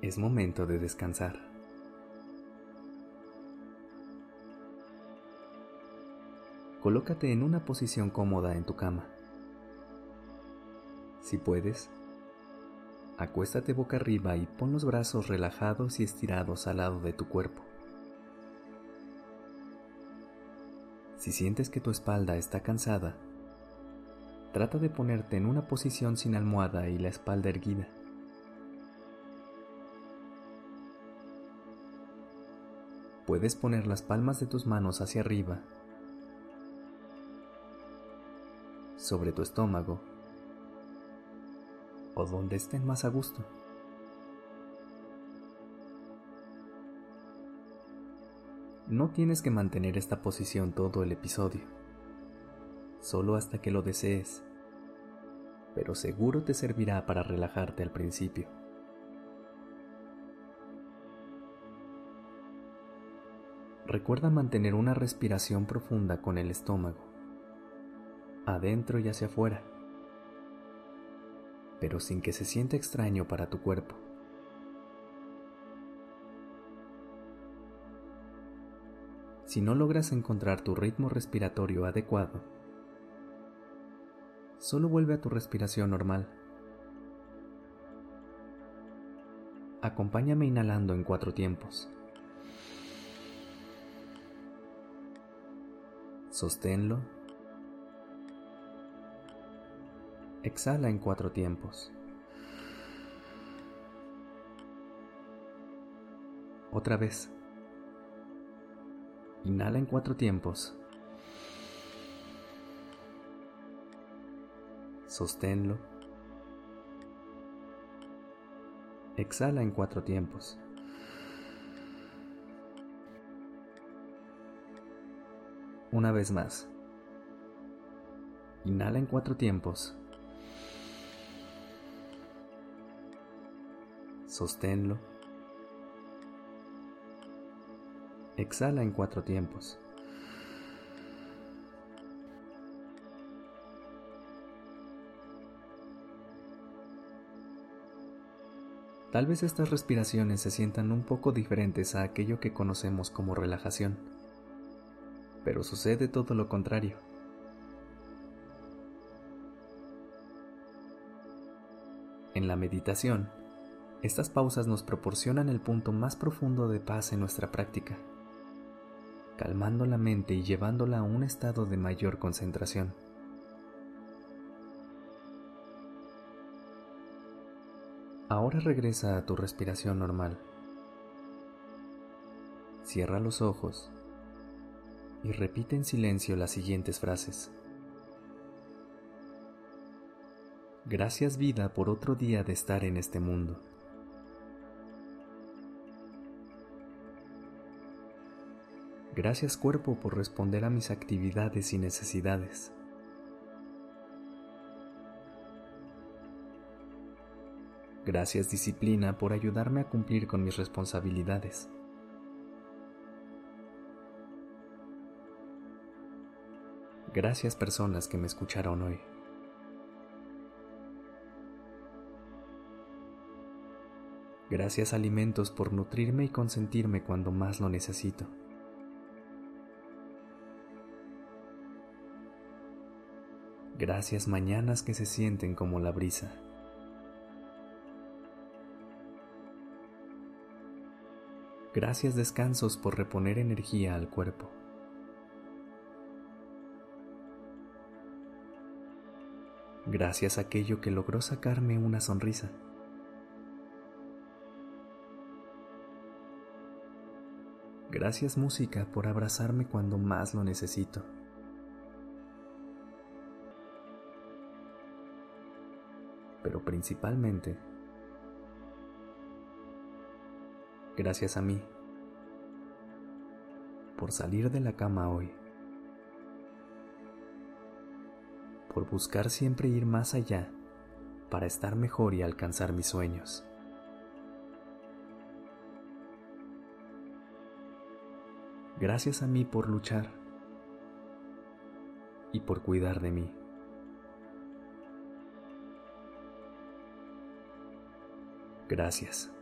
Es momento de descansar. Colócate en una posición cómoda en tu cama. Si puedes, acuéstate boca arriba y pon los brazos relajados y estirados al lado de tu cuerpo. Si sientes que tu espalda está cansada, Trata de ponerte en una posición sin almohada y la espalda erguida. Puedes poner las palmas de tus manos hacia arriba, sobre tu estómago o donde estén más a gusto. No tienes que mantener esta posición todo el episodio, solo hasta que lo desees pero seguro te servirá para relajarte al principio. Recuerda mantener una respiración profunda con el estómago, adentro y hacia afuera, pero sin que se sienta extraño para tu cuerpo. Si no logras encontrar tu ritmo respiratorio adecuado, solo vuelve a tu respiración normal. Acompáñame inhalando en cuatro tiempos. Sosténlo. Exhala en cuatro tiempos. Otra vez. Inhala en cuatro tiempos. Sosténlo. Exhala en cuatro tiempos. Una vez más. Inhala en cuatro tiempos. Sosténlo. Exhala en cuatro tiempos. Tal vez estas respiraciones se sientan un poco diferentes a aquello que conocemos como relajación, pero sucede todo lo contrario. En la meditación, estas pausas nos proporcionan el punto más profundo de paz en nuestra práctica, calmando la mente y llevándola a un estado de mayor concentración. Ahora regresa a tu respiración normal. Cierra los ojos y repite en silencio las siguientes frases. Gracias vida por otro día de estar en este mundo. Gracias cuerpo por responder a mis actividades y necesidades. Gracias disciplina por ayudarme a cumplir con mis responsabilidades. Gracias personas que me escucharon hoy. Gracias alimentos por nutrirme y consentirme cuando más lo necesito. Gracias mañanas que se sienten como la brisa. Gracias descansos por reponer energía al cuerpo. Gracias a aquello que logró sacarme una sonrisa. Gracias música por abrazarme cuando más lo necesito. Pero principalmente, Gracias a mí por salir de la cama hoy. Por buscar siempre ir más allá para estar mejor y alcanzar mis sueños. Gracias a mí por luchar y por cuidar de mí. Gracias.